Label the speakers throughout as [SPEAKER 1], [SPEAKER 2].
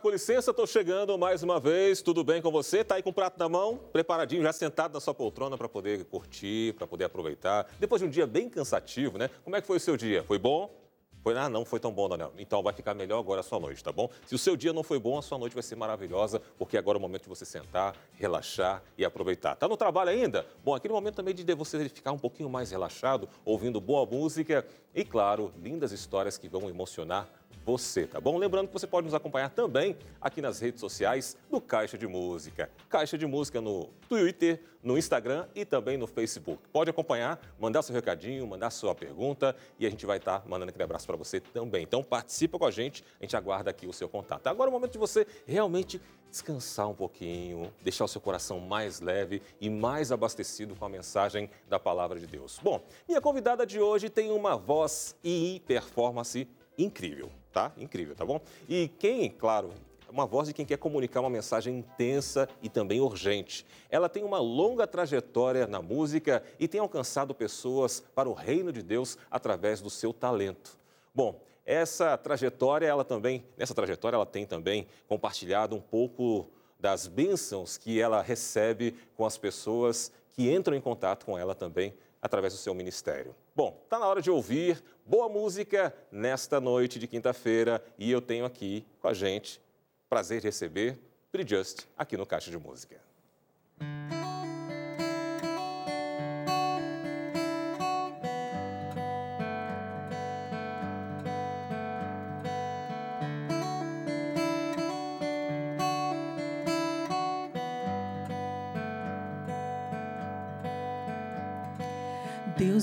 [SPEAKER 1] Com licença, estou chegando mais uma vez. Tudo bem com você? Tá aí com o prato na mão, preparadinho, já sentado na sua poltrona para poder curtir, para poder aproveitar. Depois de um dia bem cansativo, né? Como é que foi o seu dia? Foi bom? Foi, ah, não foi tão bom, Daniel. Então vai ficar melhor agora a sua noite, tá bom? Se o seu dia não foi bom, a sua noite vai ser maravilhosa, porque agora é o momento de você sentar, relaxar e aproveitar. Tá no trabalho ainda? Bom, aquele momento também de você ficar um pouquinho mais relaxado, ouvindo boa música e, claro, lindas histórias que vão emocionar você, tá bom? Lembrando que você pode nos acompanhar também aqui nas redes sociais do Caixa de Música. Caixa de Música no Twitter, no Instagram e também no Facebook. Pode acompanhar, mandar seu recadinho, mandar sua pergunta e a gente vai estar tá mandando aquele abraço para você também. Então participa com a gente, a gente aguarda aqui o seu contato. Agora é o momento de você realmente descansar um pouquinho, deixar o seu coração mais leve e mais abastecido com a mensagem da palavra de Deus. Bom, minha convidada de hoje tem uma voz e performance incrível tá? Incrível, tá bom? E quem, claro, uma voz de quem quer comunicar uma mensagem intensa e também urgente. Ela tem uma longa trajetória na música e tem alcançado pessoas para o reino de Deus através do seu talento. Bom, essa trajetória, ela também, nessa trajetória, ela tem também compartilhado um pouco das bênçãos que ela recebe com as pessoas que entram em contato com ela também através do seu ministério. Bom, está na hora de ouvir boa música nesta noite de quinta-feira e eu tenho aqui com a gente prazer de receber Pri aqui no Caixa de Música.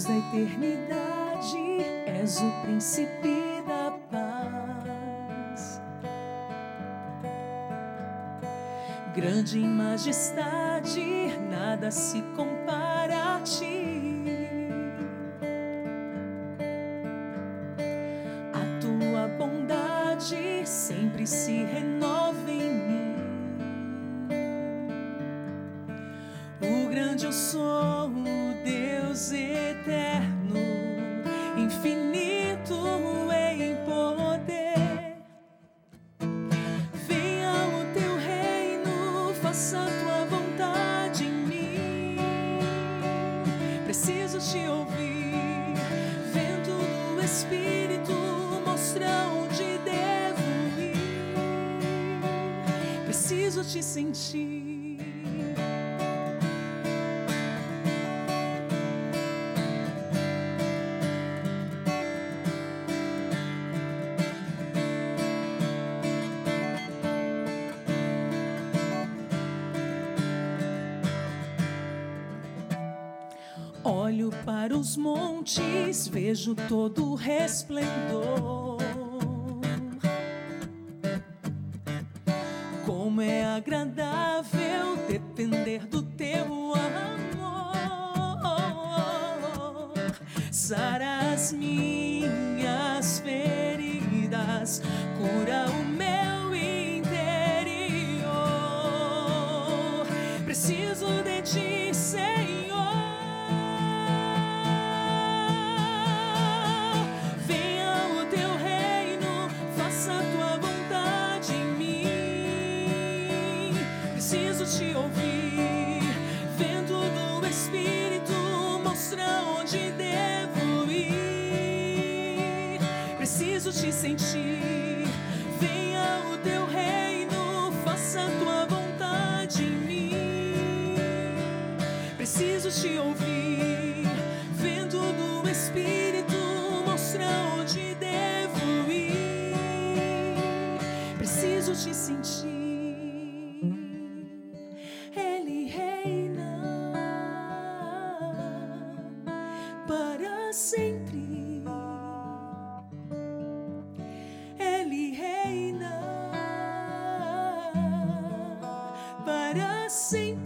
[SPEAKER 2] Deus da eternidade, és o príncipe da paz. Grande em majestade, nada se compara a ti. Olho para os montes, vejo todo o resplendor. Para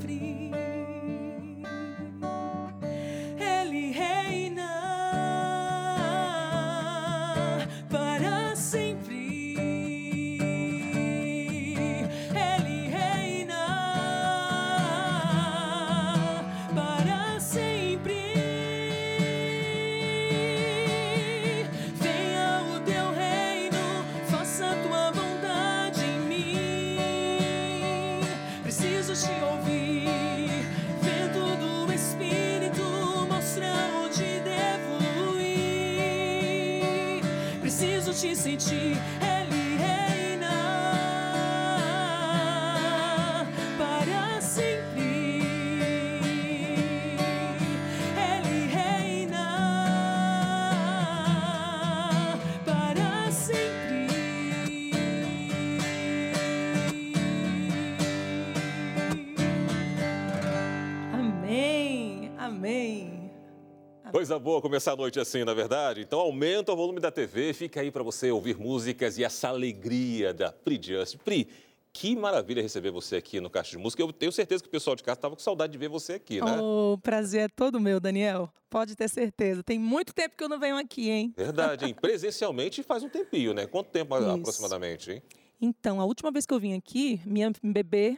[SPEAKER 1] Coisa boa começar a noite assim, na verdade. Então aumenta o volume da TV, fica aí para você ouvir músicas e essa alegria da Pri Just. Pri, que maravilha receber você aqui no Caixa de Música. Eu tenho certeza que o pessoal de casa estava com saudade de ver você aqui, né?
[SPEAKER 2] O prazer é todo meu, Daniel. Pode ter certeza. Tem muito tempo que eu não venho aqui, hein?
[SPEAKER 1] Verdade, hein? Presencialmente faz um tempinho, né? Quanto tempo
[SPEAKER 2] Isso.
[SPEAKER 1] aproximadamente, hein?
[SPEAKER 2] Então, a última vez que eu vim aqui, minha bebê,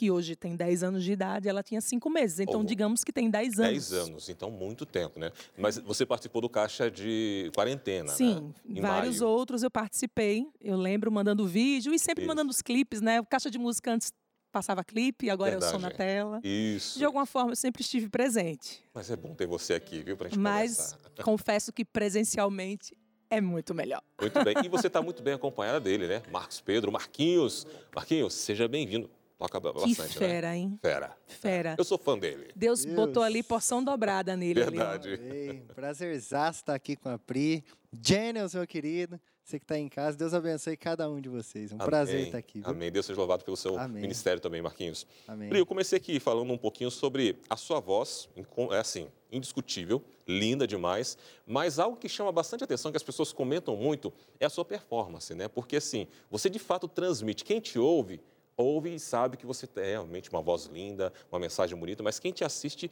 [SPEAKER 2] que hoje tem 10 anos de idade, ela tinha 5 meses. Então,
[SPEAKER 1] Oh.
[SPEAKER 2] digamos que tem 10 anos.
[SPEAKER 1] 10 anos, então muito tempo, né? Mas você participou do Caixa de quarentena,
[SPEAKER 2] Sim,
[SPEAKER 1] né? Em
[SPEAKER 2] vários
[SPEAKER 1] maio.
[SPEAKER 2] outros eu participei. Eu lembro mandando vídeo e sempre
[SPEAKER 1] Isso.
[SPEAKER 2] mandando os clipes, né? O Caixa de Música antes passava clipe, agora eu sou na
[SPEAKER 1] Verdade.
[SPEAKER 2] tela.
[SPEAKER 1] Isso.
[SPEAKER 2] De alguma forma, eu sempre estive presente.
[SPEAKER 1] Mas é bom ter você aqui, viu, pra gente
[SPEAKER 2] Mas
[SPEAKER 1] conversar.
[SPEAKER 2] confesso que presencialmente é muito melhor.
[SPEAKER 1] Muito bem. E você está muito bem acompanhada dele, né? Marcos Pedro, Marquinhos. Marquinhos, seja bem-vindo. Toca
[SPEAKER 2] Que
[SPEAKER 1] bastante, né?
[SPEAKER 2] fera, hein?
[SPEAKER 1] Fera.
[SPEAKER 2] Fera.
[SPEAKER 1] Eu sou fã dele.
[SPEAKER 2] Deus,
[SPEAKER 3] Deus.
[SPEAKER 2] botou ali porção dobrada nele. ali.
[SPEAKER 1] Verdade.
[SPEAKER 3] Ei, prazerzaço estar aqui com a Pri. Janiels, meu querido. Você que está em casa, Deus abençoe cada um de vocês. Um prazer
[SPEAKER 1] Amém.
[SPEAKER 3] estar aqui. Viu?
[SPEAKER 1] Amém. Deus seja louvado pelo seu
[SPEAKER 3] Amém.
[SPEAKER 1] ministério também, Marquinhos.
[SPEAKER 3] Amém.
[SPEAKER 1] Pri, eu comecei aqui falando um pouquinho sobre a sua voz, é assim, indiscutível, linda demais, mas algo que chama bastante atenção, que as pessoas comentam muito, é a sua performance, né? Porque assim, você de fato transmite, quem te ouve, ouve e sabe que você tem realmente uma voz linda, uma mensagem bonita, mas quem te assiste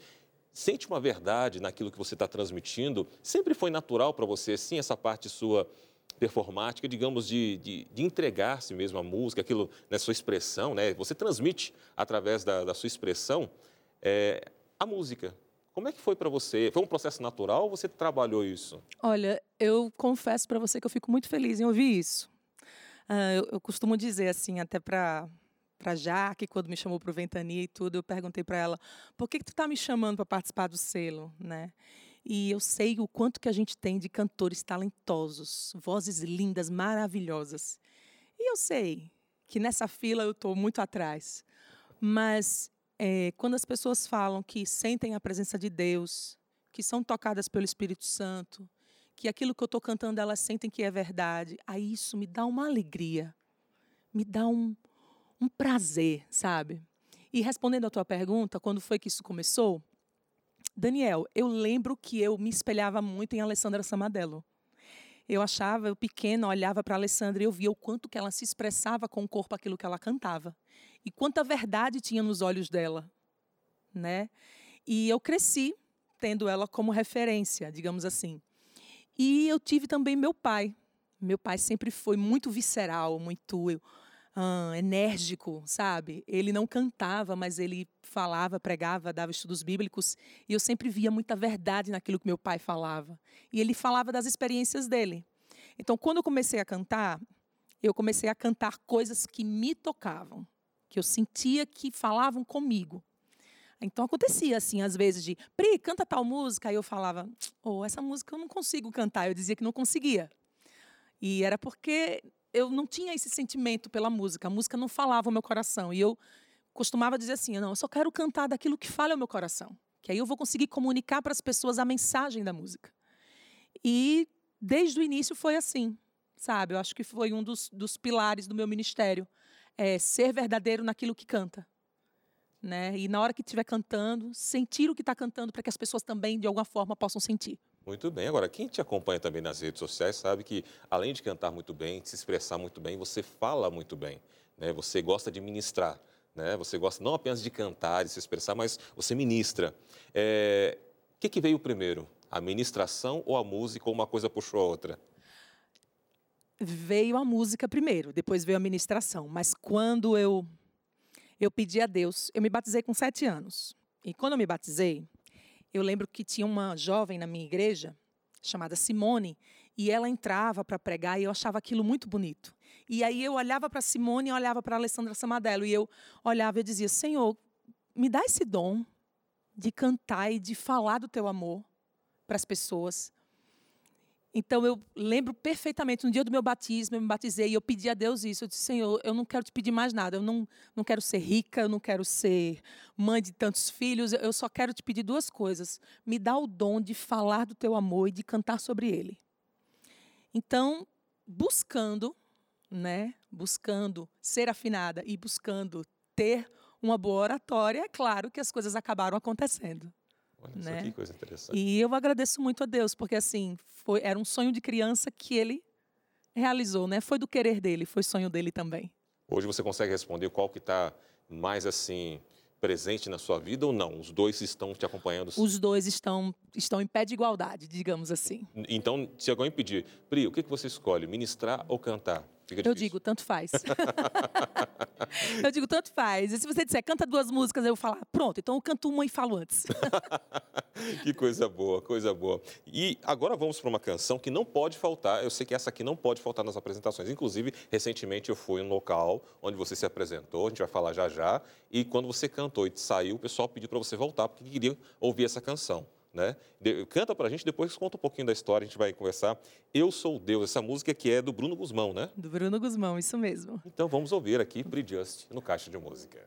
[SPEAKER 1] sente uma verdade naquilo que você está transmitindo. Sempre foi natural para você, sim, essa parte sua performática, digamos, de, de, de entregar-se mesmo à música, aquilo, na sua expressão, né? Você transmite através da, da sua expressão é, a música. Como é que foi para você? Foi um processo natural ou você trabalhou isso?
[SPEAKER 2] Olha, eu confesso para você que eu fico muito feliz em ouvir isso. Ah, eu, eu costumo dizer assim, até para para Jaque, quando me chamou para o Ventania e tudo, eu perguntei para ela, por que, que tu tá me chamando para participar do selo, né? E eu sei o quanto que a gente tem de cantores talentosos, vozes lindas, maravilhosas. E eu sei que nessa fila eu estou muito atrás. Mas eh, quando as pessoas falam que sentem a presença de Deus, que são tocadas pelo Espírito Santo, que aquilo que eu estou cantando elas sentem que é verdade, aí isso me dá uma alegria, me dá um, um prazer, sabe? E respondendo à tua pergunta, quando foi que isso começou? Daniel, eu lembro que eu me espelhava muito em Alessandra Samadello. Eu achava, eu pequena, olhava para Alessandra e eu via o quanto que ela se expressava com o corpo aquilo que ela cantava. E quanta verdade tinha nos olhos dela, né? E eu cresci tendo ela como referência, digamos assim. E eu tive também meu pai. Meu pai sempre foi muito visceral, muito enérgico, sabe? Ele não cantava, mas ele falava, pregava, dava estudos bíblicos. E eu sempre via muita verdade naquilo que meu pai falava. E ele falava das experiências dele. Então, quando eu comecei a cantar, eu comecei a cantar coisas que me tocavam, que eu sentia que falavam comigo. Então acontecia assim, às vezes, de Pri, canta tal música. Aí eu falava, oh, essa música eu não consigo cantar. Eu dizia que não conseguia. E era porque eu não tinha esse sentimento pela música. A música não falava o meu coração. E eu costumava dizer assim: não, eu só quero cantar daquilo que fala o meu coração. Que aí eu vou conseguir comunicar para as pessoas a mensagem da música. E desde o início foi assim, sabe? Eu acho que foi um dos, dos pilares do meu ministério. É ser verdadeiro naquilo que canta. Né? E na hora que estiver cantando, sentir o que está cantando para que as pessoas também, de alguma forma, possam sentir.
[SPEAKER 1] Muito bem. Agora, quem te acompanha também nas redes sociais sabe que, além de cantar muito bem, de se expressar muito bem, você fala muito bem. Né? Você gosta de ministrar. Né? Você gosta não apenas de cantar, de se expressar, mas você ministra. É... O que, que veio primeiro? A ministração ou a música, ou uma coisa puxou a outra?
[SPEAKER 2] Veio a música primeiro, depois veio a ministração. Mas quando eu eu pedi a Deus, eu me batizei com sete anos. E quando eu me batizei, eu lembro que tinha uma jovem na minha igreja chamada Simone e ela entrava para pregar e eu achava aquilo muito bonito. E aí eu olhava para Simone e olhava para Alessandra Samadello e eu olhava e dizia: Senhor, me dá esse dom de cantar e de falar do teu amor para as pessoas.
[SPEAKER 1] Então eu lembro perfeitamente, no dia do meu batismo, eu me batizei e eu pedi a Deus isso. Eu disse, Senhor, eu não quero te pedir mais nada. Eu não, não quero ser rica, eu não quero ser mãe de tantos filhos. Eu só quero te pedir duas coisas. Me dá o dom de falar do teu amor e de cantar sobre ele. Então, buscando, né? Buscando ser afinada e buscando ter uma boa oratória, é claro que as coisas acabaram acontecendo.
[SPEAKER 2] Olha né? que coisa interessante.
[SPEAKER 1] E eu agradeço muito a Deus, porque assim, foi, era um sonho de criança que ele realizou, né? Foi do querer dele, foi sonho dele também.
[SPEAKER 2] Hoje você consegue responder qual que está mais assim presente na sua vida ou não? Os dois estão te acompanhando?
[SPEAKER 1] Os dois estão, estão em pé de igualdade, digamos assim.
[SPEAKER 2] Então, se alguém pedir, Pri, o que, que você escolhe, ministrar ou cantar?
[SPEAKER 1] eu digo, tanto faz. eu digo, tanto faz. E se você disser, canta duas músicas, eu vou falar, pronto, então eu canto uma e falo antes.
[SPEAKER 2] que coisa boa, coisa boa. E agora vamos para uma canção que não pode faltar. Eu sei que essa aqui não pode faltar nas apresentações. Inclusive, recentemente eu fui em um local onde você se apresentou, a gente vai falar já já. E quando você cantou e saiu, o pessoal pediu para você voltar, porque queria ouvir essa canção. Né? De, canta para a gente, depois conta um pouquinho da história, a gente vai conversar. Eu Sou Deus, essa música que é do Bruno Guzmão, né?
[SPEAKER 1] Do Bruno Guzmão, isso mesmo.
[SPEAKER 2] Então vamos ouvir aqui Bri Just no Caixa de Música.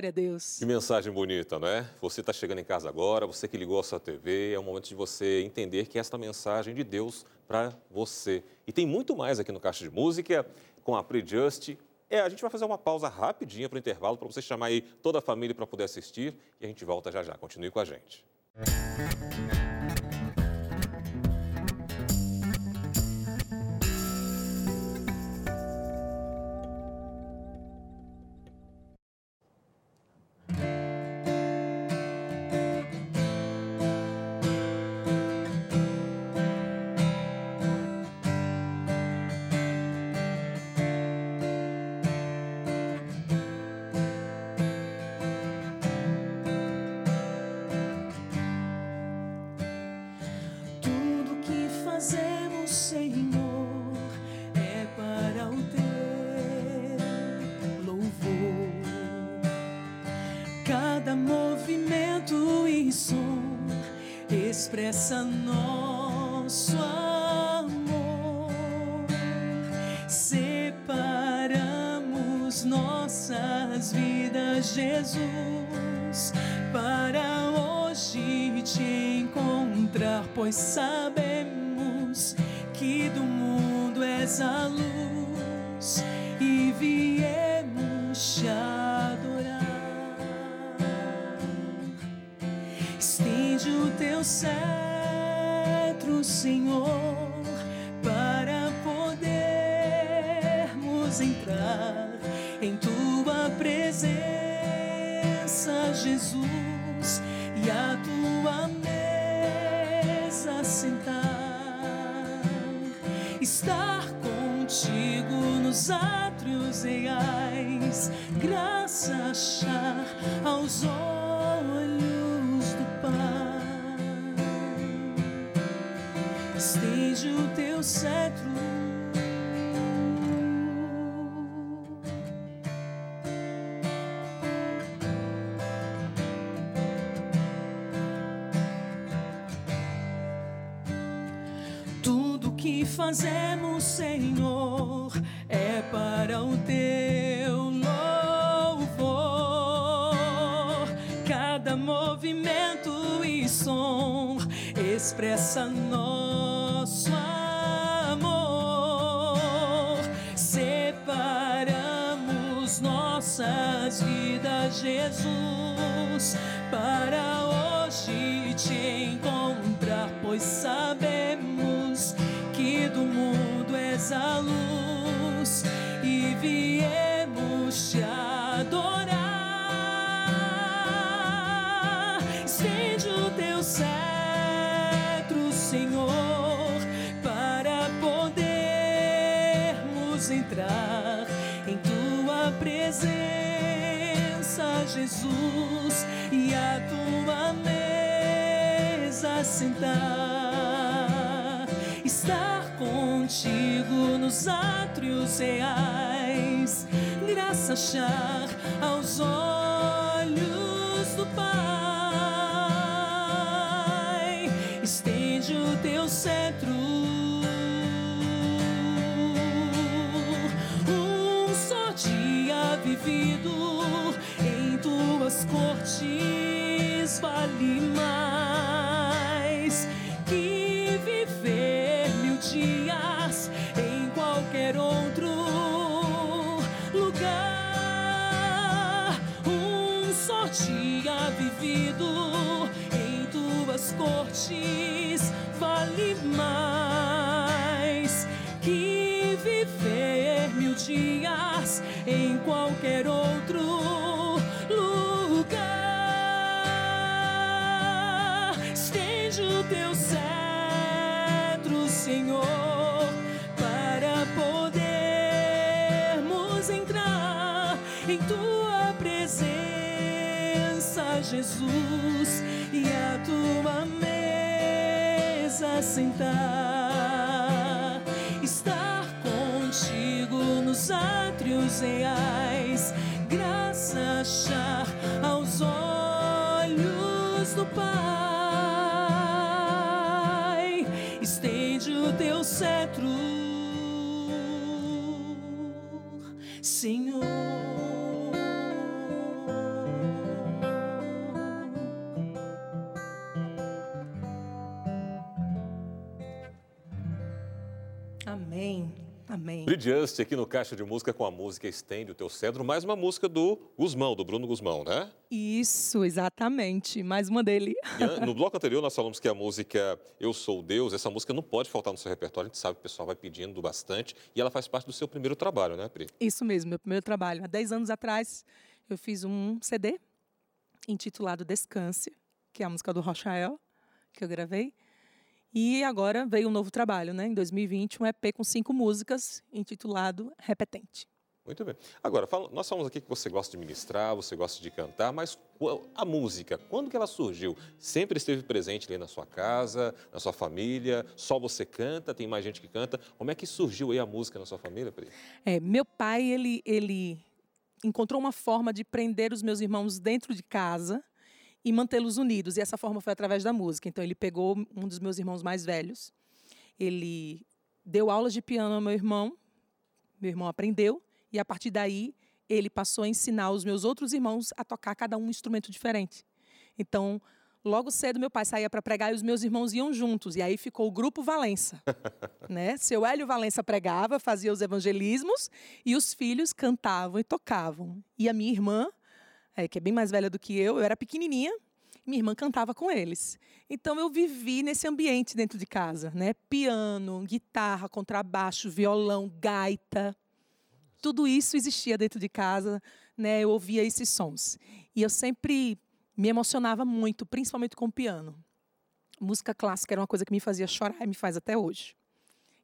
[SPEAKER 4] Glória a Deus.
[SPEAKER 1] Que mensagem bonita, não é? Você está chegando em casa agora, você que ligou a sua TV, é o momento de você entender que esta mensagem de Deus para você. E tem muito mais aqui no Caixa de Música com a Pre-Just. É, a gente vai fazer uma pausa rapidinha para o intervalo para você chamar aí toda a família para poder assistir e a gente volta já já. Continue com a gente.
[SPEAKER 2] Tudo som expressa nosso amor. Separamos nossas vidas, Jesus, para hoje te encontrar, pois sabemos que fazemos, Senhor, é para o teu louvor. Cada movimento e som expressa nosso amor. Separamos nossas vidas, Jesus, para hoje te encontrar, pois sabemos a luz e viemos te adorar. Estende o teu cetro, Senhor, para podermos entrar em tua presença, Jesus, e a tua mesa sentar. Os átrios reais, graça achar aos olhos
[SPEAKER 5] do Pai. Estende o teu cetro. Um só dia vivido em tuas cortes vale mais.
[SPEAKER 2] Amém.
[SPEAKER 1] Brilhante aqui no Caixa de Música com a música Estende o Teu Cedro, mais uma música do Guzmão, do Bruno Guzmão, né?
[SPEAKER 2] Isso, exatamente. Mais uma dele.
[SPEAKER 1] E no bloco anterior nós falamos que a música Eu Sou Deus, essa música não pode faltar no seu repertório, a gente sabe que o pessoal vai pedindo bastante e ela faz parte do seu primeiro trabalho, né, Pri?
[SPEAKER 2] Isso mesmo, meu primeiro trabalho. Há 10 anos atrás, eu fiz um CD intitulado Descanse, que é a música do Rochael, que eu gravei. E agora veio um novo trabalho, né? Em 2020, um EP com cinco músicas, intitulado Repetente.
[SPEAKER 1] Muito bem. Agora, fala- nós falamos aqui que você gosta de ministrar, você gosta de cantar, mas a música, quando que ela surgiu? Sempre esteve presente ali na sua casa, na sua família? Só você canta? Tem mais gente que canta? Como é que surgiu aí a música na sua família, Pri?
[SPEAKER 2] É, meu pai, ele, ele encontrou uma forma de prender os meus irmãos dentro de casa e mantê-los unidos. E essa forma foi através da música. Então, ele pegou um dos meus irmãos mais velhos, ele deu aulas de piano ao meu irmão, meu irmão aprendeu, e a partir daí ele passou a ensinar os meus outros irmãos a tocar cada um instrumento diferente. Então, logo cedo meu pai saía para pregar e os meus irmãos iam juntos, e aí ficou o grupo Valença. né? Seu Hélio Valença pregava, fazia os evangelismos e os filhos cantavam e tocavam. E a minha irmã, eh, que é bem mais velha do que eu, eu era pequenininha, minha irmã cantava com eles. Então eu vivi nesse ambiente dentro de casa, né? Piano, guitarra, contrabaixo, violão, gaita. Tudo isso existia dentro de casa, né? Eu ouvia esses sons. E eu sempre me emocionava muito, principalmente com o piano. Música clássica era uma coisa que me fazia chorar e me faz até hoje.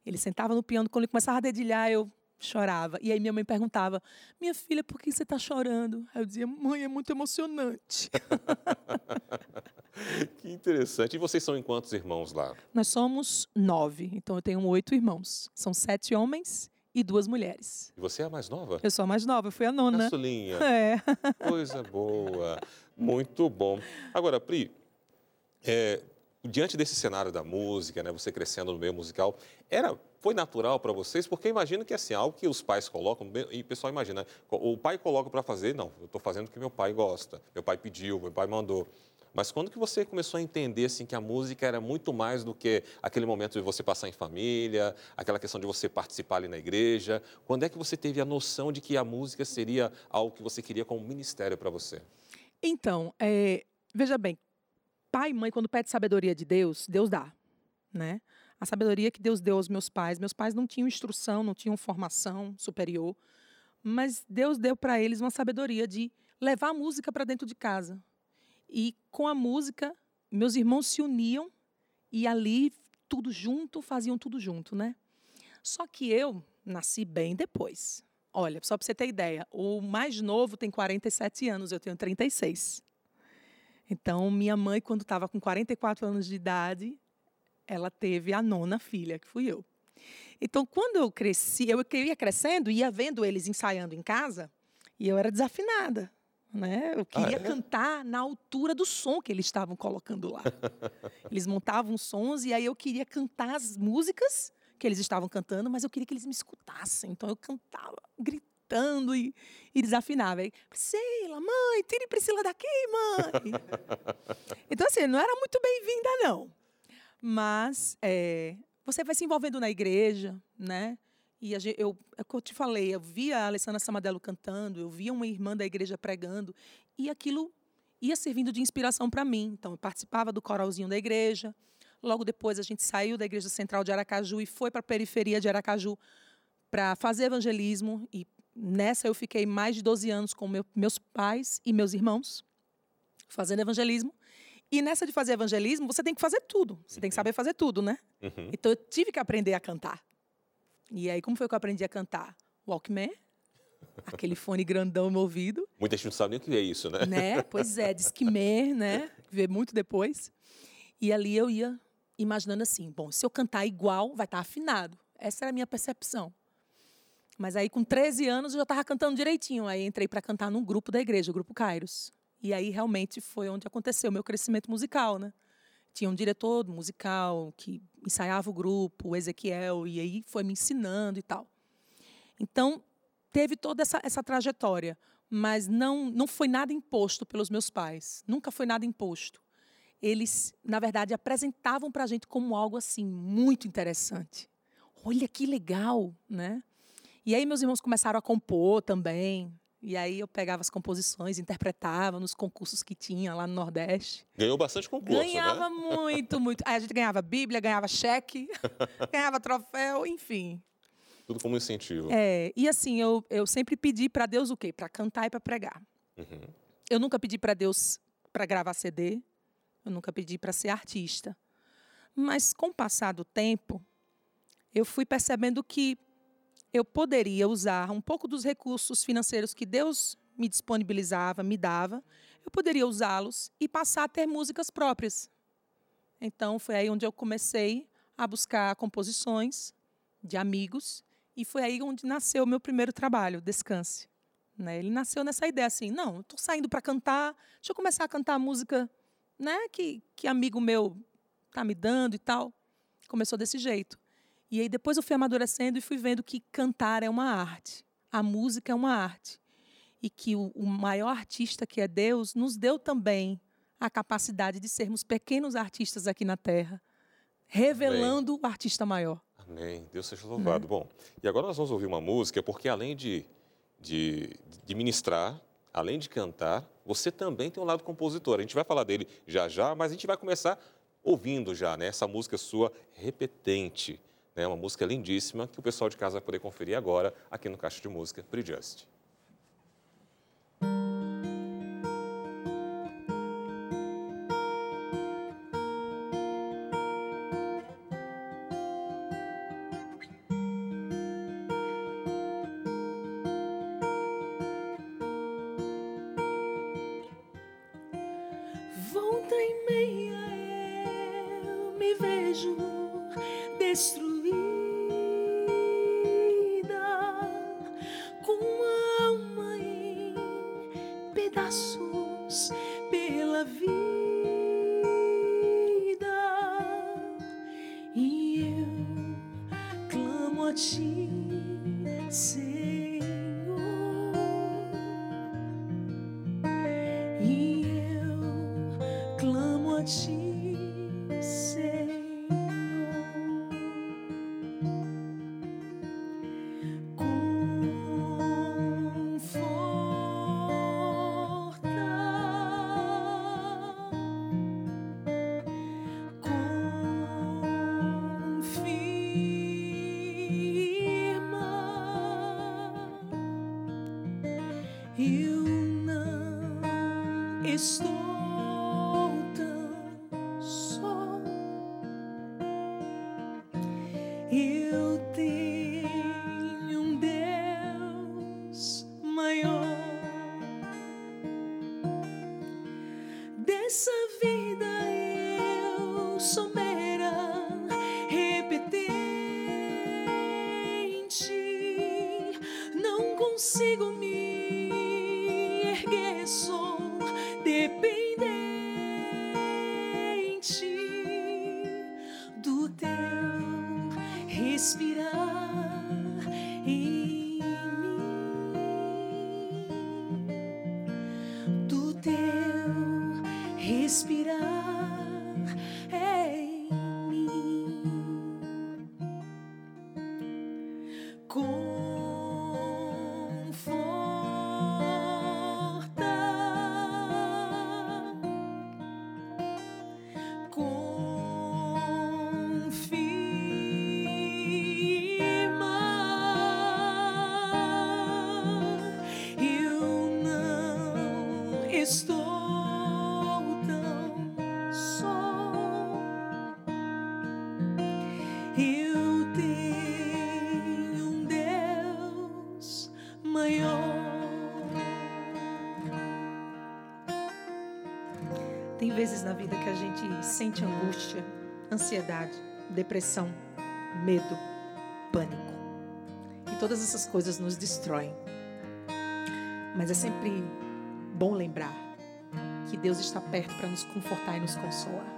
[SPEAKER 2] Ele sentava no piano, quando ele começava a dedilhar, eu chorava. E aí minha mãe perguntava: Minha filha, por que você está chorando? Aí eu dizia: Mãe, é muito emocionante.
[SPEAKER 1] Que interessante. E vocês são em quantos irmãos lá?
[SPEAKER 2] Nós somos nove, então eu tenho oito irmãos. São sete homens e duas mulheres.
[SPEAKER 1] E você é a mais nova?
[SPEAKER 2] Eu sou a mais nova, fui a nona.
[SPEAKER 1] Caçulinha.
[SPEAKER 2] É.
[SPEAKER 1] Coisa boa. Muito bom. Agora, Pri, é, diante desse cenário da música, né, você crescendo no meio musical, era, foi natural para vocês? Porque imagino que assim, algo que os pais colocam, e o pessoal imagina, o pai coloca para fazer, não, eu estou fazendo o que meu pai gosta, meu pai pediu, meu pai mandou. Mas quando que você começou a entender assim que a música era muito mais do que aquele momento de você passar em família, aquela questão de você participar ali na igreja? Quando é que você teve a noção de que a música seria algo que você queria como ministério para você?
[SPEAKER 2] Então, é, veja bem, pai e mãe, quando pede sabedoria de Deus, Deus dá, né? A sabedoria que Deus deu aos meus pais, meus pais não tinham instrução, não tinham formação superior, mas Deus deu para eles uma sabedoria de levar a música para dentro de casa. E com a música, meus irmãos se uniam e ali tudo junto, faziam tudo junto, né? Só que eu nasci bem depois. Olha, só para você ter ideia, o mais novo tem 47 anos, eu tenho 36. Então, minha mãe, quando estava com 44 anos de idade, ela teve a nona filha, que fui eu. Então, quando eu cresci, eu ia crescendo, ia vendo eles ensaiando em casa, e eu era desafinada. Né? Eu queria
[SPEAKER 1] é?
[SPEAKER 2] cantar na altura do som que eles estavam colocando lá. Eles montavam sons e aí eu queria cantar as músicas que eles estavam cantando, mas eu queria que eles me escutassem. Então eu cantava cantando e, e desafinava. Aí, Priscila, mãe, tire Priscila daqui, mãe. então, assim, não era muito bem-vinda, não. Mas é, você vai se envolvendo na igreja, né? E a eu, é o que eu te falei, eu via a Alessandra Samadello cantando, eu via uma irmã da igreja pregando, e aquilo ia servindo de inspiração para mim. Então, eu participava do coralzinho da igreja. Logo depois, a gente saiu da igreja central de Aracaju e foi para a periferia de Aracaju para fazer evangelismo. E nessa eu fiquei mais de 12 anos com meu, meus pais e meus irmãos, fazendo evangelismo. E nessa de fazer evangelismo, você tem que fazer tudo. Você tem que saber fazer tudo, né?
[SPEAKER 1] Uhum.
[SPEAKER 2] Então, eu tive que aprender a cantar. E aí, como foi que eu aprendi a cantar? Walkman, aquele fone grandão no ouvido,
[SPEAKER 1] Muita gente não sabe nem o que é isso, né?
[SPEAKER 2] né? Pois é, Discman, né? Veio muito depois. E ali eu ia imaginando assim, bom, se eu cantar igual, vai estar afinado. Essa era a minha percepção. Mas aí, com 13 anos, eu já estava cantando direitinho. Aí entrei para cantar num grupo da igreja, o Grupo Kairos. E aí, realmente, foi onde aconteceu o meu crescimento musical, né? Tinha um diretor musical que ensaiava o grupo, o Ezequiel, e aí foi me ensinando e tal. Então, teve toda essa, essa trajetória, mas não, não foi nada imposto pelos meus pais. Nunca foi nada imposto. Eles, na verdade, apresentavam para a gente como algo assim muito interessante. Olha que legal, né? E aí meus irmãos começaram a compor também. E aí eu pegava as composições, interpretava nos concursos que tinha lá no Nordeste.
[SPEAKER 1] Ganhou bastante concurso,
[SPEAKER 2] Ganhava
[SPEAKER 1] né?
[SPEAKER 2] muito, muito. Aí a gente ganhava Bíblia, ganhava cheque, ganhava troféu, enfim.
[SPEAKER 1] Tudo como incentivo.
[SPEAKER 2] É, e assim, eu, eu sempre pedi para Deus o quê? Para cantar e para pregar.
[SPEAKER 1] Uhum.
[SPEAKER 2] Eu nunca pedi para Deus para gravar CD, eu nunca pedi para ser artista. Mas com o passar do tempo, eu fui percebendo que eu poderia usar um pouco dos recursos financeiros que Deus me disponibilizava, me dava, eu poderia usá-los e passar a ter músicas próprias. Então foi aí onde eu comecei a buscar composições de amigos e foi aí onde nasceu o meu primeiro trabalho, Descanse. Né? Ele nasceu nessa ideia assim, não, estou saindo para cantar, deixa eu começar a cantar a música né, que, que amigo meu tá me dando e tal. Começou desse jeito. E aí depois eu fui amadurecendo e fui vendo que cantar é uma arte, a música é uma arte. E que o, o maior artista que é Deus nos deu também a capacidade de sermos pequenos artistas aqui na Terra, revelando o artista maior.
[SPEAKER 1] Amém. Deus seja louvado. Bom, e agora nós vamos ouvir uma música, porque além de, de, de ministrar, além de cantar, você também tem um lado compositor. A gente vai falar dele já já, mas a gente vai começar ouvindo já, né? Essa música sua, Repetente. Né? Uma música lindíssima que o pessoal de casa vai poder conferir agora aqui no Caixa de Música Pre-Just.
[SPEAKER 5] Volta erguer,
[SPEAKER 2] vezes na vida que a gente sente angústia, ansiedade, depressão, medo, pânico. E todas essas coisas nos destroem. Mas é sempre bom lembrar que Deus está perto para nos confortar e nos consolar.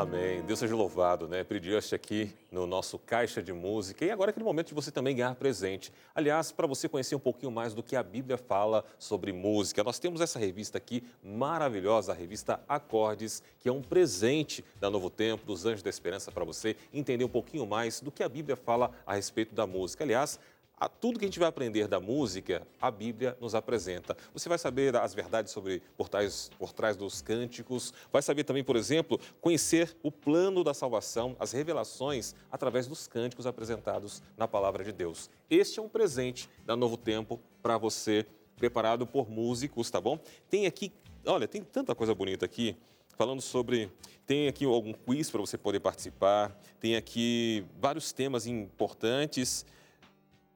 [SPEAKER 2] Amém.
[SPEAKER 1] Deus seja louvado, né? Prediaste aqui no nosso Caixa de Música. E agora é aquele momento de você também ganhar presente. Aliás, para você conhecer um pouquinho mais do que a Bíblia fala sobre música, nós temos essa revista aqui maravilhosa, a revista Acordes, que é um presente da Novo Tempo, dos Anjos da Esperança, para você entender um pouquinho mais do que a Bíblia fala a respeito da música. Aliás, a tudo que a gente vai aprender da música, a Bíblia nos apresenta. Você vai saber as verdades sobre por trás, por trás dos cânticos, vai saber também, por exemplo, conhecer o plano da salvação, as revelações através dos cânticos apresentados na palavra de Deus. Este é um presente da Novo Tempo para você, preparado por músicos, tá bom? Tem aqui, olha, tem tanta coisa bonita aqui falando sobre. Tem aqui algum quiz para você poder participar, tem aqui vários temas importantes.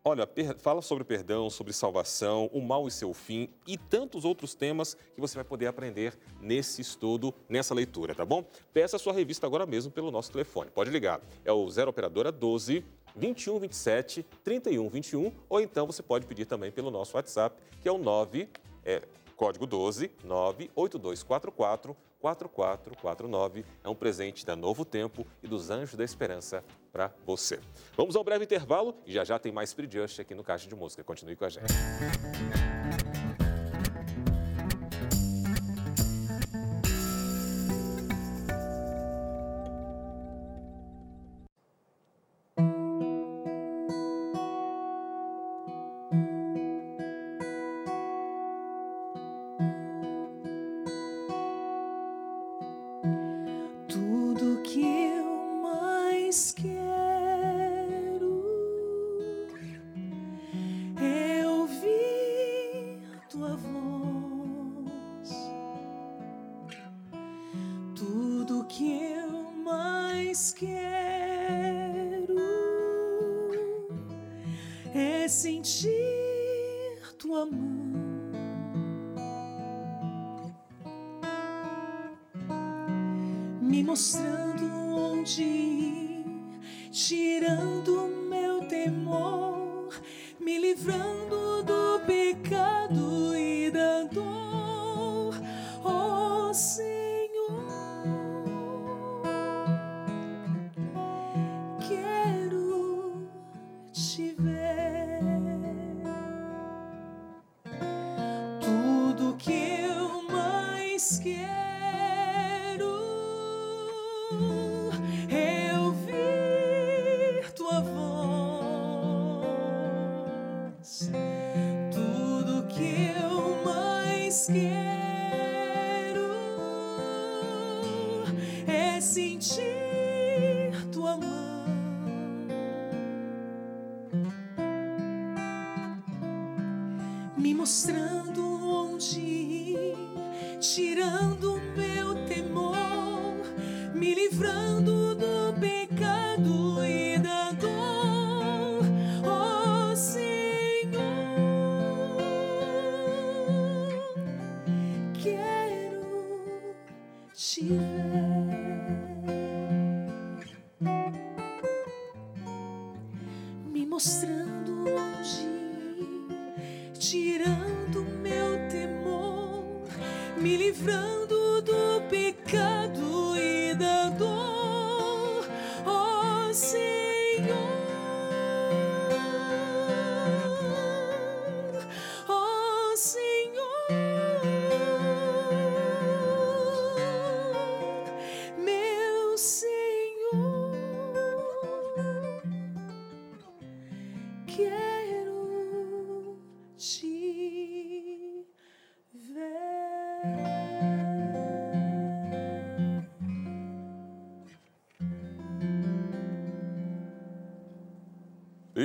[SPEAKER 1] Olha, fala sobre perdão, sobre salvação, o mal e seu fim e tantos outros temas que você vai poder aprender nesse estudo, nessa leitura, tá bom? Peça a sua revista agora mesmo pelo nosso telefone. Pode ligar. É o 0 operadora 12 21 27 31 21 ou então você pode pedir também pelo nosso WhatsApp, que é o 9 é, código 12 98244 4449. É um presente da Novo Tempo e dos Anjos da Esperança para você. Vamos ao breve intervalo e já já tem mais Free Just aqui no Caixa de Música. Continue com a gente.
[SPEAKER 5] E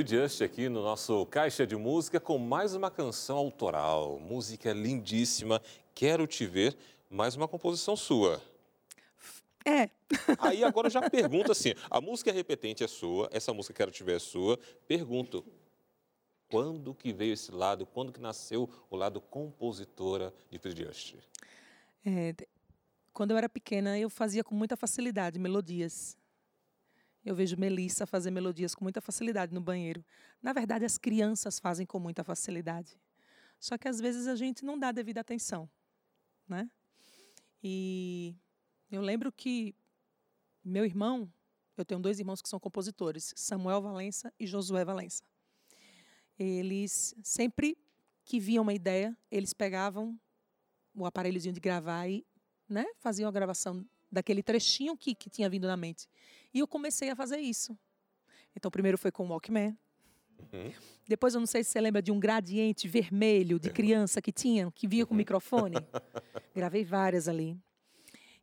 [SPEAKER 5] E
[SPEAKER 1] Just aqui no nosso Caixa de Música com mais uma canção autoral. Música lindíssima. Quero te ver. Mais uma composição sua.
[SPEAKER 2] É,
[SPEAKER 1] Aí agora já pergunto assim: a música repetente é sua, essa música Quero Te Ver é sua. Pergunto: quando que veio esse lado? Quando que nasceu o lado compositora de Just?
[SPEAKER 2] É, quando eu era pequena, eu fazia com muita facilidade melodias. Eu vejo Melissa fazer melodias com muita facilidade no banheiro. Na verdade, as crianças fazem com muita facilidade. Só que às vezes a gente não dá devida atenção, né? E eu lembro que meu irmão, eu tenho dois irmãos que são compositores, Samuel Valença e Josué Valença. Eles sempre que viam uma ideia, eles pegavam o aparelhozinho de gravar e né, faziam a gravação daquele trechinho que, que tinha vindo na mente. E eu comecei a fazer isso. Então, primeiro foi com o Walkman.
[SPEAKER 1] Uhum.
[SPEAKER 2] Depois, eu não sei se você lembra de um gradiente vermelho de criança que tinha, que vinha com microfone. Gravei várias ali.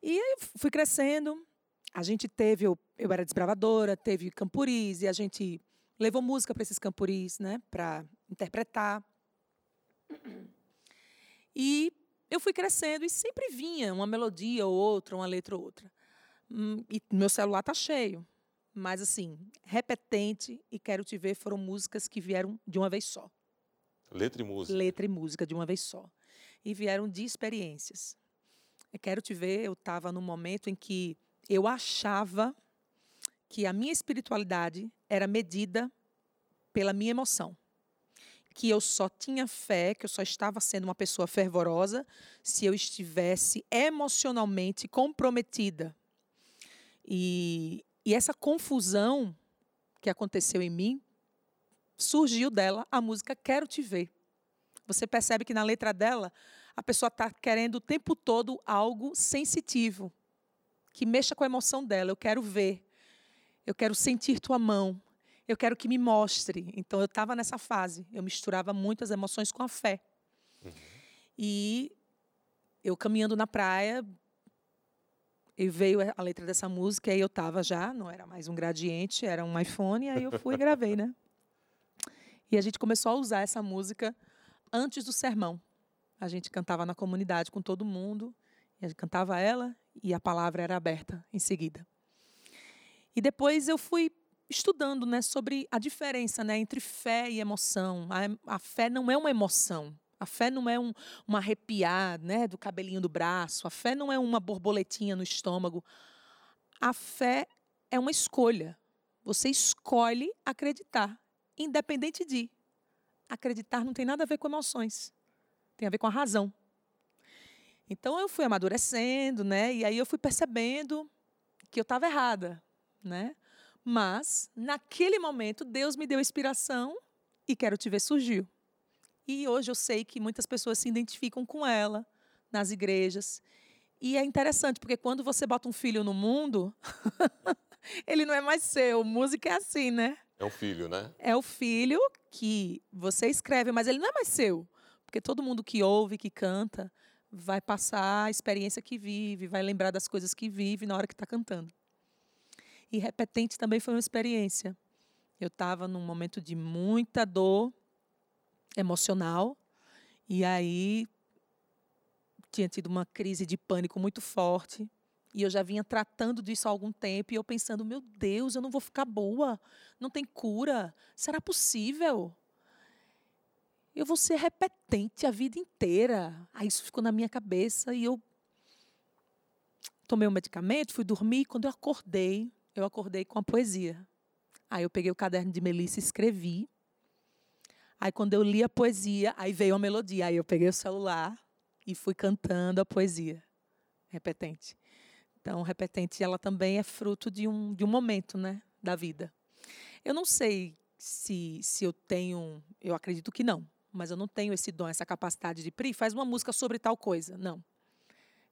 [SPEAKER 2] E aí fui crescendo. A gente teve, eu, eu era desbravadora, teve campuris, e a gente levou música para esses campuris, né, para interpretar. E eu fui crescendo e sempre vinha uma melodia ou outra, uma letra ou outra. Hum, E meu celular tá cheio. Mas assim, repetente e quero te ver foram músicas que vieram de uma vez só.
[SPEAKER 1] Letra e música.
[SPEAKER 2] Letra e música de uma vez só. E vieram de experiências. Eu quero te ver, eu estava num momento em que eu achava que a minha espiritualidade era medida pela minha emoção. Que eu só tinha fé, que eu só estava sendo uma pessoa fervorosa se eu estivesse emocionalmente comprometida. E, e essa confusão que aconteceu em mim surgiu dela a música Quero Te Ver. Você percebe que na letra dela a pessoa está querendo o tempo todo algo sensitivo, que mexa com a emoção dela. Eu quero ver, eu quero sentir tua mão, eu quero que me mostre. Então eu estava nessa fase, eu misturava muitas emoções com a fé. E eu caminhando na praia, e veio a letra dessa música, aí eu estava já, não era mais um gradiente, era um iPhone, aí eu fui e gravei, né? E a gente começou a usar essa música antes do sermão. A gente cantava na comunidade com todo mundo, e a gente cantava ela e a palavra era aberta em seguida. E depois eu fui estudando, né, sobre a diferença, né, entre fé e emoção. A, a fé não é uma emoção. A fé não é um, um arrepiar, né, do cabelinho do braço. A fé não é uma borboletinha no estômago. A fé é uma escolha. Você escolhe acreditar, independente de. Acreditar não tem nada a ver com emoções. Tem a ver com a razão. Então eu fui amadurecendo, né? E aí eu fui percebendo que eu estava errada, né? Mas naquele momento Deus me deu inspiração e quero te ver surgiu. E hoje eu sei que muitas pessoas se identificam com ela nas igrejas. E é interessante porque quando você bota um filho no mundo, ele não é mais seu. Música é assim, né?
[SPEAKER 1] É um filho, né?
[SPEAKER 2] É o filho que você escreve, mas ele não é mais seu.
[SPEAKER 6] Porque todo mundo que ouve, que canta, vai passar a experiência que vive, vai lembrar das coisas que vive na hora que está cantando. E repetente também foi uma experiência. Eu estava num momento de muita dor emocional, e aí tinha tido uma crise de pânico muito forte. E eu já vinha tratando disso há algum tempo, e eu pensando, meu Deus, eu não vou ficar boa, não tem cura, será possível? Eu vou ser repetente a vida inteira. Aí isso ficou na minha cabeça e eu tomei o um medicamento, fui dormir. Quando eu acordei, eu acordei com a poesia. Aí eu peguei o caderno de Melissa e escrevi. Aí quando eu li a poesia, aí veio a melodia. Aí eu peguei o celular e fui cantando a poesia. Repetente. Então, repetente, ela também é fruto de um, de um momento, né, da vida. Eu não sei se, se eu tenho, eu acredito que não, mas eu não tenho esse dom, essa capacidade de, Pri, faz uma música sobre tal coisa. Não.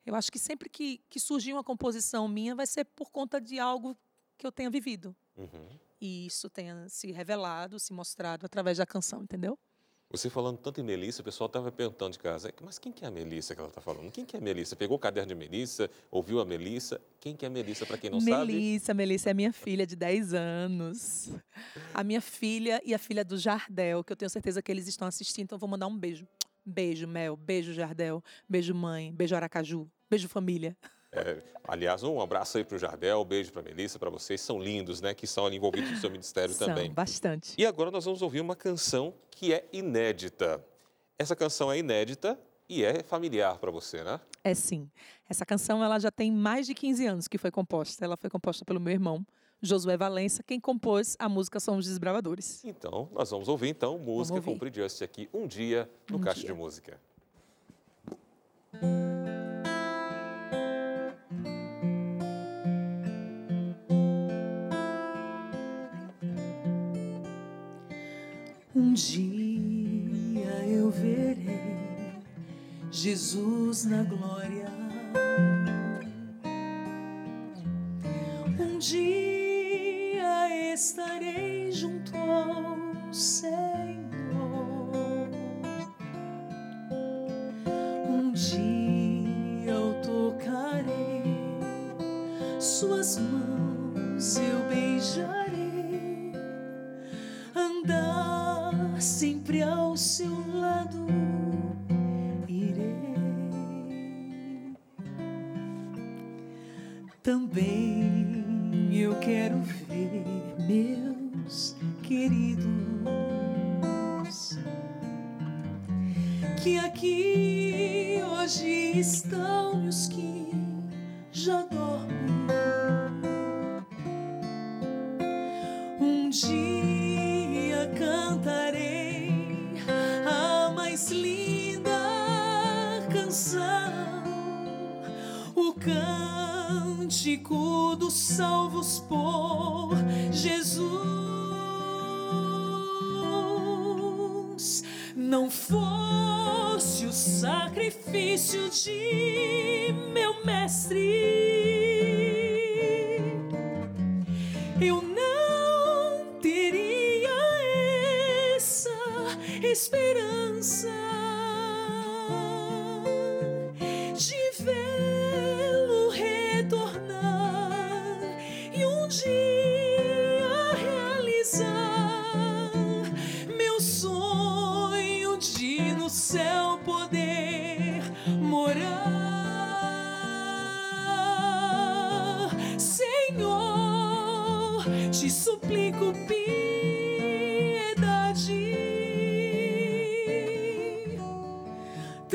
[SPEAKER 6] Eu acho que sempre que, que surgir uma composição minha vai ser por conta de algo que eu tenha vivido. Uhum. E isso tenha se revelado, se mostrado através da canção, entendeu?
[SPEAKER 1] Você falando tanto em Melissa, o pessoal estava perguntando de casa, mas quem que é a Melissa que ela está falando? Quem que é a Melissa? Pegou o caderno de Melissa, ouviu a Melissa? Quem que é a Melissa, para quem não
[SPEAKER 6] Melissa,
[SPEAKER 1] sabe?
[SPEAKER 6] Melissa, Melissa é minha filha de 10 anos. A minha filha e a filha do Jardel, que eu tenho certeza que eles estão assistindo, então vou mandar um beijo. Beijo, Mel. Beijo, Jardel. Beijo, mãe. Beijo, Aracaju. Beijo, família.
[SPEAKER 1] É, aliás, um abraço aí para o Jardel, um beijo para a Melissa, para vocês. São lindos, né? Que são ali envolvidos no seu ministério
[SPEAKER 6] são,
[SPEAKER 1] também.
[SPEAKER 6] bastante.
[SPEAKER 1] E agora nós vamos ouvir uma canção que é inédita. Essa canção é inédita e é familiar para você, né?
[SPEAKER 6] É sim. Essa canção ela já tem mais de 15 anos que foi composta. Ela foi composta pelo meu irmão, Josué Valença. Quem compôs a música são os Desbravadores.
[SPEAKER 1] Então, nós vamos ouvir então música com o Just aqui, Um Dia no um Caixa dia. de Música.
[SPEAKER 2] Um dia eu verei Jesus na glória. Um dia estarei junto ao Senhor. Um dia eu tocarei Suas mãos, eu beijarei.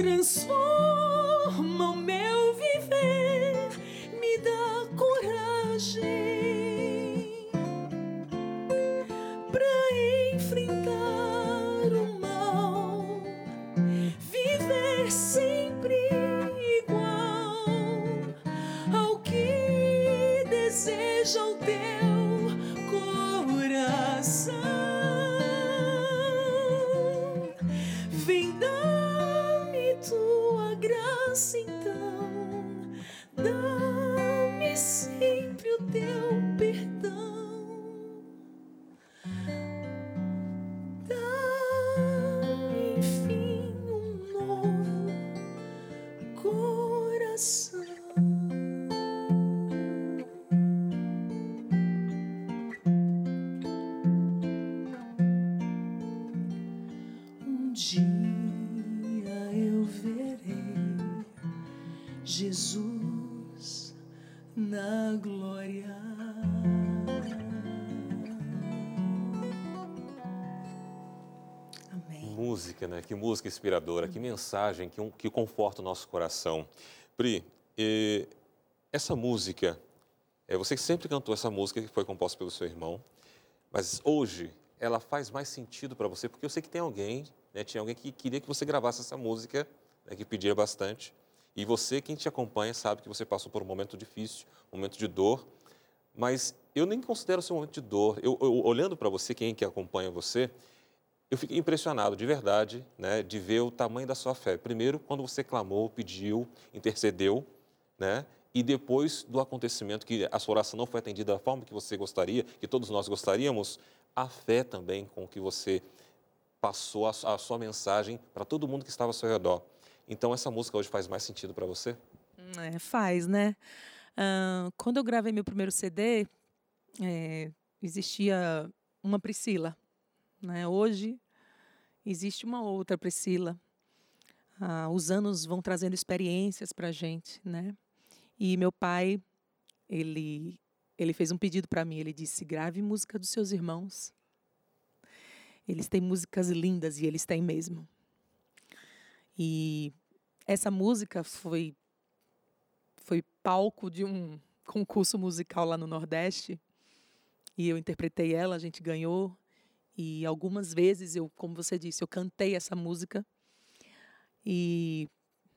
[SPEAKER 1] Transforma. Inspiradora, que mensagem, que, um, que conforta o nosso coração. Pri, essa música, é, você sempre cantou essa música que foi composta pelo seu irmão, mas hoje ela faz mais sentido para você, porque eu sei que tem alguém, né, tinha alguém que queria que você gravasse essa música, né, que pedia bastante, e você, quem te acompanha, sabe que você passou por um momento difícil, um momento de dor, mas eu nem considero esse um momento de dor. Eu, eu olhando para você, quem que acompanha você, eu fiquei impressionado, de verdade, né, de ver o tamanho da sua fé. Primeiro, quando você clamou, pediu, intercedeu, né, e depois do acontecimento que a sua oração não foi atendida da forma que você gostaria, que todos nós gostaríamos, a fé também com que você passou a, a sua mensagem para todo mundo que estava ao seu redor. Então, essa música hoje faz mais sentido para você?
[SPEAKER 2] É, faz, né? Uh, quando eu gravei meu primeiro CD, é, existia uma Priscila. Né? Hoje, existe uma outra Priscila. Uh, os anos vão trazendo experiências para a gente, né? E meu pai, ele, ele fez um pedido para mim. Ele disse: grave música dos seus irmãos. Eles têm músicas lindas e eles têm mesmo. E essa música foi foi palco de um concurso musical lá no Nordeste. E eu interpretei ela, a gente ganhou. E algumas vezes eu, como você disse, eu cantei essa música. E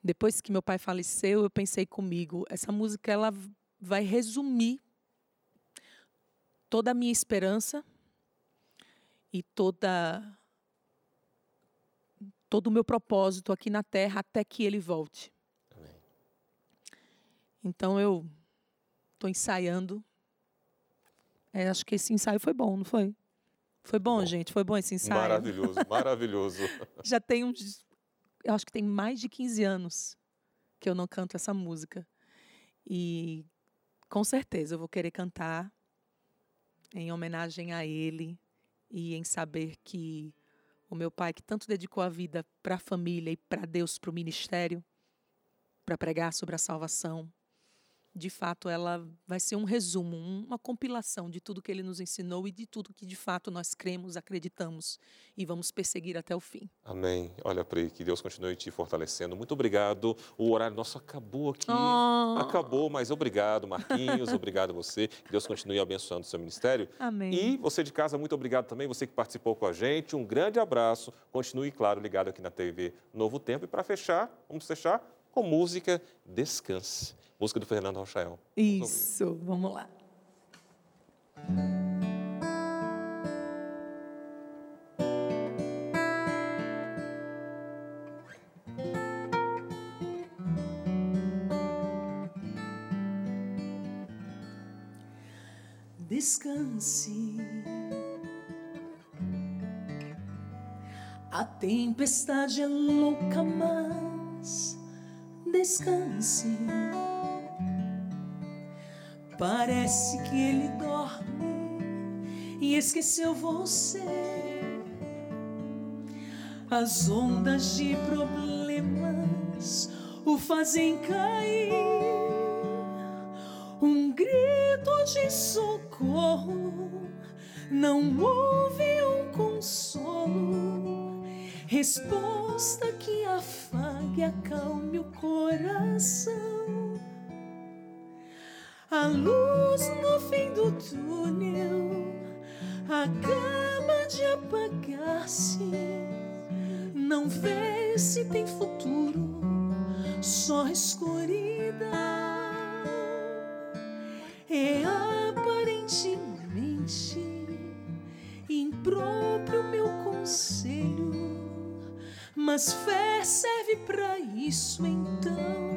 [SPEAKER 2] depois que meu pai faleceu, eu pensei comigo, essa música ela vai resumir toda a minha esperança e toda todo o meu propósito aqui na terra até que ele volte. Amém. Então eu estou ensaiando. É, acho que esse ensaio foi bom, não foi? Foi bom, bom, gente? Foi bom esse ensaio?
[SPEAKER 1] Maravilhoso, maravilhoso.
[SPEAKER 2] Já tem uns eu acho que tem mais de 15 anos que eu não canto essa música. E com certeza eu vou querer cantar em homenagem a ele e em saber que o meu pai, que tanto dedicou a vida para a família e para Deus, para o ministério, para pregar sobre a salvação, de fato, ela vai ser um resumo, uma compilação de tudo que ele nos ensinou e de tudo que de fato nós cremos, acreditamos e vamos perseguir até o fim.
[SPEAKER 1] Amém. Olha, Pri, que Deus continue te fortalecendo. Muito obrigado. O horário nosso acabou aqui. Oh. Acabou, mas obrigado, Marquinhos. obrigado a você. Que Deus continue abençoando o seu ministério.
[SPEAKER 2] Amém.
[SPEAKER 1] E você de casa, muito obrigado também, você que participou com a gente. Um grande abraço. Continue, claro, ligado aqui na TV Novo Tempo. E para fechar, vamos fechar com música Descanse. Música do Fernando Rochael.
[SPEAKER 2] Isso, vamos lá.
[SPEAKER 5] Descanse. A tempestade é louca, mas descanse. Parece que ele dorme e esqueceu você. As ondas de problemas o fazem cair. Um grito de socorro não houve um consolo. Resposta que afague, acalme o coração a luz no fim do túnel acaba de apagar-se. Não vê se tem futuro, só escuridão. É aparentemente impróprio meu conselho, mas fé para isso então.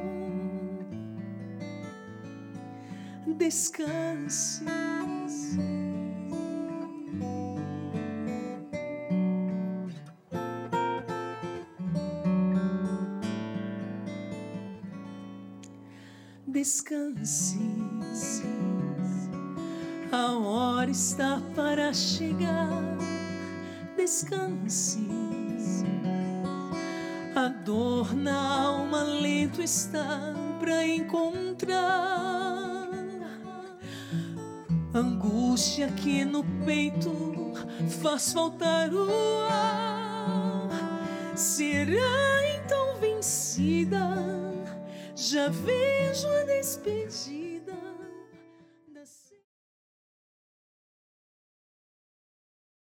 [SPEAKER 5] descanse. Descanse, a hora está para chegar. Descanse,
[SPEAKER 2] dor na alma lento está pra encontrar. Angústia que no peito faz faltar o ar. Será então vencida? Já vejo a despedida